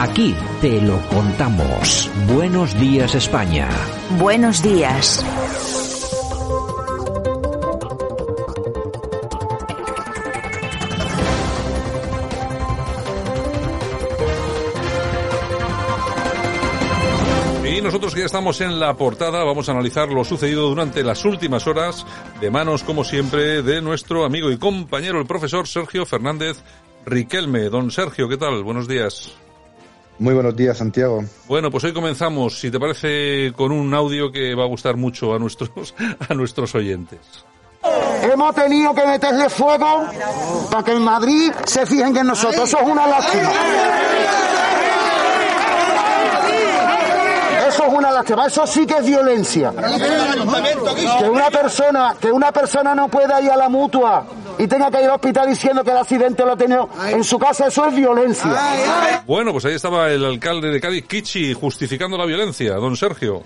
Aquí te lo contamos. Buenos días España. Buenos días. Y nosotros que ya estamos en la portada vamos a analizar lo sucedido durante las últimas horas de manos, como siempre, de nuestro amigo y compañero, el profesor Sergio Fernández Riquelme. Don Sergio, ¿qué tal? Buenos días. Muy buenos días, Santiago. Bueno, pues hoy comenzamos, si te parece, con un audio que va a gustar mucho a nuestros, a nuestros oyentes. Hemos tenido que meterle fuego para que en Madrid se fijen que nosotros. Eso es una lástima. Eso es una lástima. Eso sí que es violencia. Que una persona, que una persona no pueda ir a la mutua y tenga que ir al hospital diciendo que el accidente lo ha tenido en su casa, eso es violencia. Bueno, pues ahí estaba el alcalde de Cádiz, Kichi, justificando la violencia. Don Sergio.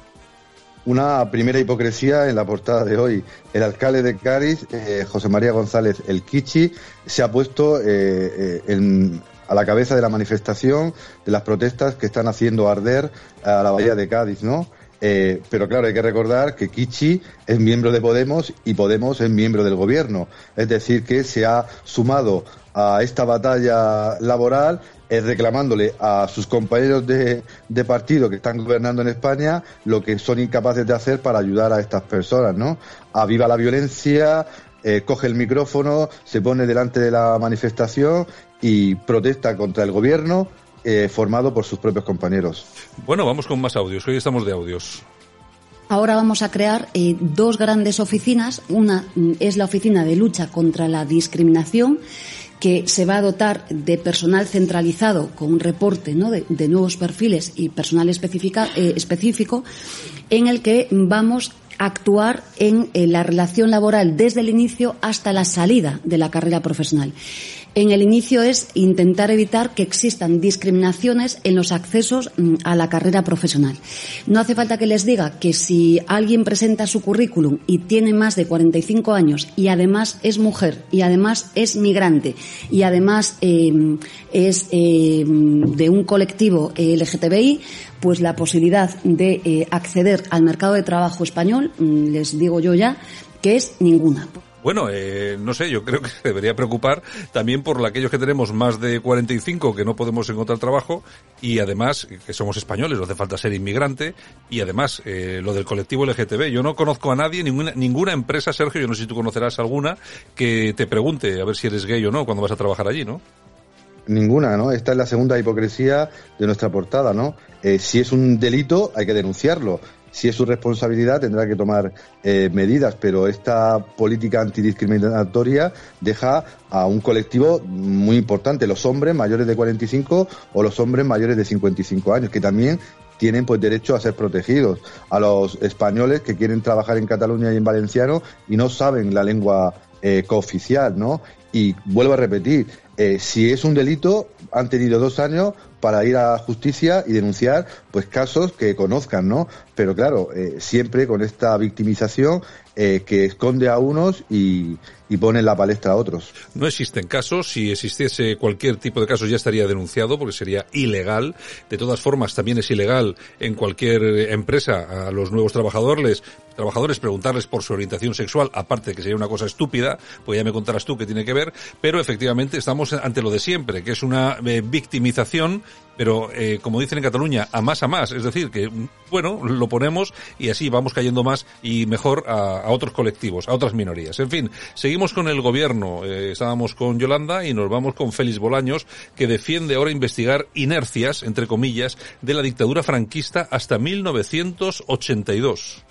Una primera hipocresía en la portada de hoy. El alcalde de Cádiz, eh, José María González El Kichi, se ha puesto eh, eh, en, a la cabeza de la manifestación de las protestas que están haciendo arder a la bahía de Cádiz, ¿no? Eh, pero claro, hay que recordar que Kichi es miembro de Podemos y Podemos es miembro del gobierno. Es decir, que se ha sumado a esta batalla laboral eh, reclamándole a sus compañeros de, partido que están gobernando en España lo que son incapaces de hacer para ayudar a estas personas, ¿no? Aviva la violencia, eh, coge el micrófono, se pone delante de la manifestación y protesta contra el gobierno eh, formado por sus propios compañeros. Bueno, vamos con más audios. Hoy estamos de audios. Ahora vamos a crear eh, dos grandes oficinas. Una mm, es la oficina de lucha contra la discriminación que se va a dotar de personal centralizado con un reporte ¿no? de, de, nuevos perfiles y personal específica, eh, específico en el que vamos a actuar en eh, la relación laboral desde el inicio hasta la salida de la carrera profesional. En el inicio es intentar evitar que existan discriminaciones en los accesos a la carrera profesional. No hace falta que les diga que si alguien presenta su currículum y tiene más de 45 años y además es mujer y además es migrante y además eh, es eh, de un colectivo LGTBI, pues la posibilidad de eh, acceder al mercado de trabajo español, les digo yo ya, que es ninguna. Bueno, eh, no sé, yo creo que debería preocupar también por aquellos que tenemos más de 45 que no podemos encontrar trabajo y además que somos españoles, no hace falta ser inmigrante y además eh, lo del colectivo LGTB. Yo no conozco a nadie, ninguna, ninguna empresa, Sergio, yo no sé si tú conocerás alguna, que te pregunte a ver si eres gay o no cuando vas a trabajar allí, ¿no? Ninguna, ¿no? Esta es la segunda hipocresía de nuestra portada, ¿no? Eh, si es un delito, hay que denunciarlo si es su responsabilidad tendrá que tomar eh, medidas, pero esta política antidiscriminatoria deja a un colectivo muy importante, los hombres mayores de 45 o los hombres mayores de 55 años, que también tienen pues derecho a ser protegidos, a los españoles que quieren trabajar en Cataluña y en valenciano y no saben la lengua eh, cooficial, ¿no? Y vuelvo a repetir, eh, si es un delito, han tenido dos años para ir a justicia y denunciar pues casos que conozcan, ¿no? Pero claro, eh, siempre con esta victimización eh, que esconde a unos y, y pone la palestra a otros. No existen casos. Si existiese cualquier tipo de casos ya estaría denunciado porque sería ilegal. De todas formas, también es ilegal en cualquier empresa a los nuevos trabajadores trabajadores preguntarles por su orientación sexual, aparte de que sería una cosa estúpida, pues ya me contarás tú qué tiene que ver, pero efectivamente estamos ante lo de siempre, que es una eh, victimización pero eh, como dicen en Cataluña, a más a más, es decir, que bueno, lo ponemos y así vamos cayendo más y mejor a, a otros colectivos, a otras minorías. En fin, seguimos con el gobierno, eh, estábamos con Yolanda y nos vamos con Félix Bolaños, que defiende ahora investigar inercias, entre comillas, de la dictadura franquista hasta 1982.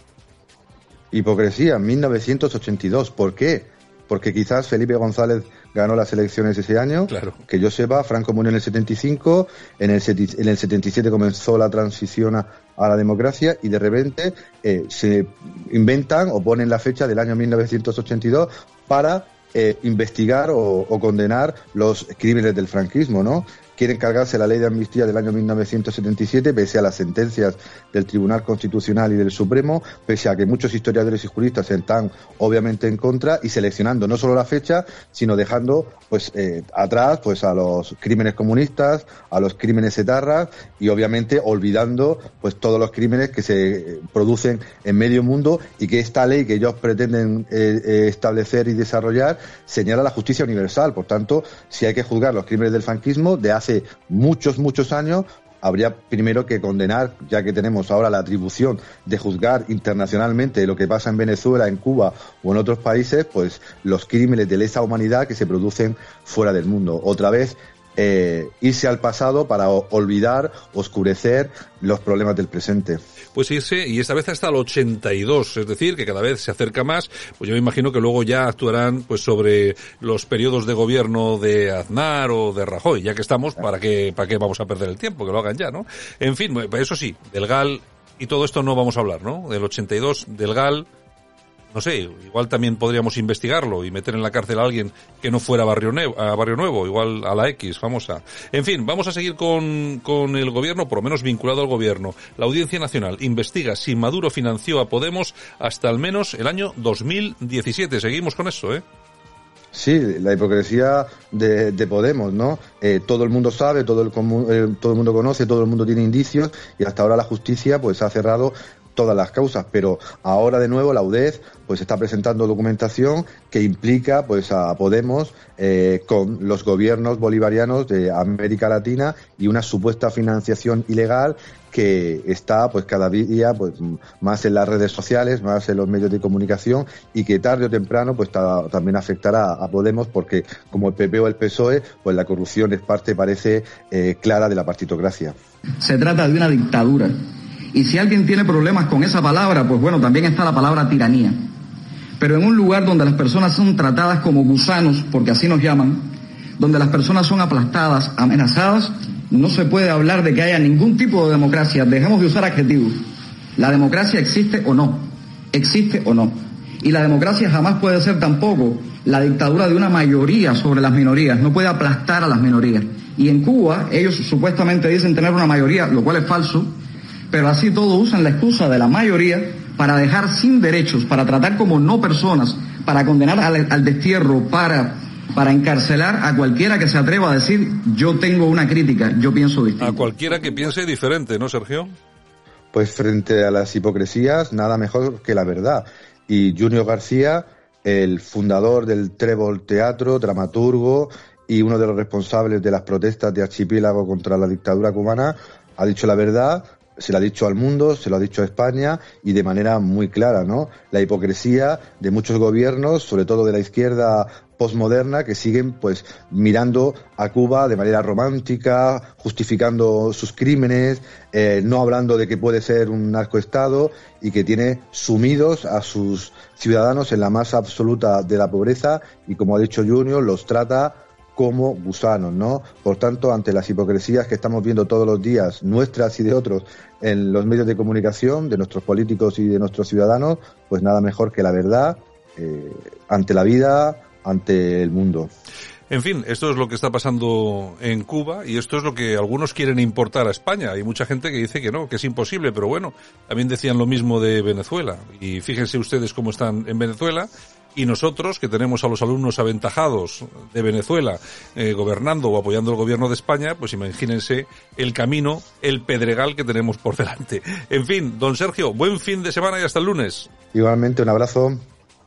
Hipocresía, 1982, ¿por qué? Porque quizás Felipe González ganó las elecciones ese año. Que yo sepa, Franco murió en el 75, en el, en el 77 comenzó la transición a, la democracia y de repente eh, se inventan o ponen la fecha del año 1982 para eh, investigar o, o, condenar los crímenes del franquismo, ¿no? Quieren cargarse la ley de amnistía del año 1977, pese a las sentencias del Tribunal Constitucional y del Supremo, pese a que muchos historiadores y juristas están obviamente en contra y seleccionando no solo la fecha, sino dejando pues eh, atrás pues a los crímenes comunistas, a los crímenes etarras y obviamente olvidando pues todos los crímenes que se producen en medio mundo y que esta ley que ellos pretenden eh, eh, establecer y desarrollar señala la justicia universal. Por tanto, si hay que juzgar los crímenes del franquismo de hace muchos, muchos años, habría primero que condenar, ya que tenemos ahora la atribución de juzgar internacionalmente lo que pasa en Venezuela, en Cuba o en otros países, pues los crímenes de lesa humanidad que se producen fuera del mundo. Otra vez eh, irse al pasado para olvidar, oscurecer los problemas del presente. Pues irse, y esta vez hasta el 82, es decir, que cada vez se acerca más, pues yo me imagino que luego ya actuarán pues sobre los periodos de gobierno de Aznar o de Rajoy, ya que estamos, ¿para qué, para qué vamos a perder el tiempo? Que lo hagan ya, ¿no? En fin, pues eso sí, del GAL y todo esto no vamos a hablar, ¿no? Del 82, del GAL, no sé, igual también podríamos investigarlo y meter en la cárcel a alguien que no fuera Barrio, Nuevo, a Barrio Nuevo, igual a la X, famosa. En fin, vamos a seguir con, con el gobierno, por lo menos vinculado al gobierno. La Audiencia Nacional investiga si Maduro financió a Podemos hasta al menos el año 2017. Seguimos con eso, ¿eh? Sí, la hipocresía de, Podemos, ¿no? Eh, todo el mundo sabe, todo el, eh, todo el mundo conoce, todo el mundo tiene indicios y hasta ahora la justicia pues ha cerrado todas las causas, pero ahora de nuevo la UDEF pues está presentando documentación que implica pues a Podemos eh, con los gobiernos bolivarianos de América Latina y una supuesta financiación ilegal que está pues cada día pues más en las redes sociales, más en los medios de comunicación y que tarde o temprano pues también afectará a Podemos porque como el PP o el PSOE pues la corrupción es parte parece eh, clara de la partitocracia. Se trata de una dictadura y si alguien tiene problemas con esa palabra, pues bueno, también está la palabra tiranía. Pero en un lugar donde las personas son tratadas como gusanos, porque así nos llaman, donde las personas son aplastadas, amenazadas, no se puede hablar de que haya ningún tipo de democracia. Dejemos de usar adjetivos. La democracia existe o no. Existe o no. Y la democracia jamás puede ser tampoco la dictadura de una mayoría sobre las minorías. No puede aplastar a las minorías. Y en Cuba ellos supuestamente dicen tener una mayoría, lo cual es falso, pero así todos usan la excusa de la mayoría para dejar sin derechos, para tratar como no personas, para condenar al, destierro, para, para encarcelar a cualquiera que se atreva a decir yo tengo una crítica, yo pienso distinto. A cualquiera que piense diferente, ¿no, Sergio? Pues frente a las hipocresías, nada mejor que la verdad. Y Junior García, el fundador del Trébol Teatro, dramaturgo y uno de los responsables de las protestas de Archipiélago contra la dictadura cubana, ha dicho la verdad, se lo ha dicho al mundo, se lo ha dicho a España y de manera muy clara, ¿no? La hipocresía de muchos gobiernos, sobre todo de la izquierda postmoderna, que siguen pues mirando a Cuba de manera romántica, justificando sus crímenes, eh, no hablando de que puede ser un narcoestado y que tiene sumidos a sus ciudadanos en la más absoluta de la pobreza y como ha dicho Junior, los trata como gusanos, ¿no? Por tanto, ante las hipocresías que estamos viendo todos los días, nuestras y de otros, en los medios de comunicación, de nuestros políticos y de nuestros ciudadanos, pues nada mejor que la verdad eh, ante la vida, ante el mundo. En fin, esto es lo que está pasando en Cuba y esto es lo que algunos quieren importar a España. Hay mucha gente que dice que no, que es imposible, pero bueno, también decían lo mismo de Venezuela. Y fíjense ustedes cómo están en Venezuela y nosotros, que tenemos a los alumnos aventajados de Venezuela eh, gobernando o apoyando el gobierno de España, pues imagínense el camino, el pedregal que tenemos por delante. En fin, don Sergio, buen fin de semana y hasta el lunes. Igualmente, un abrazo.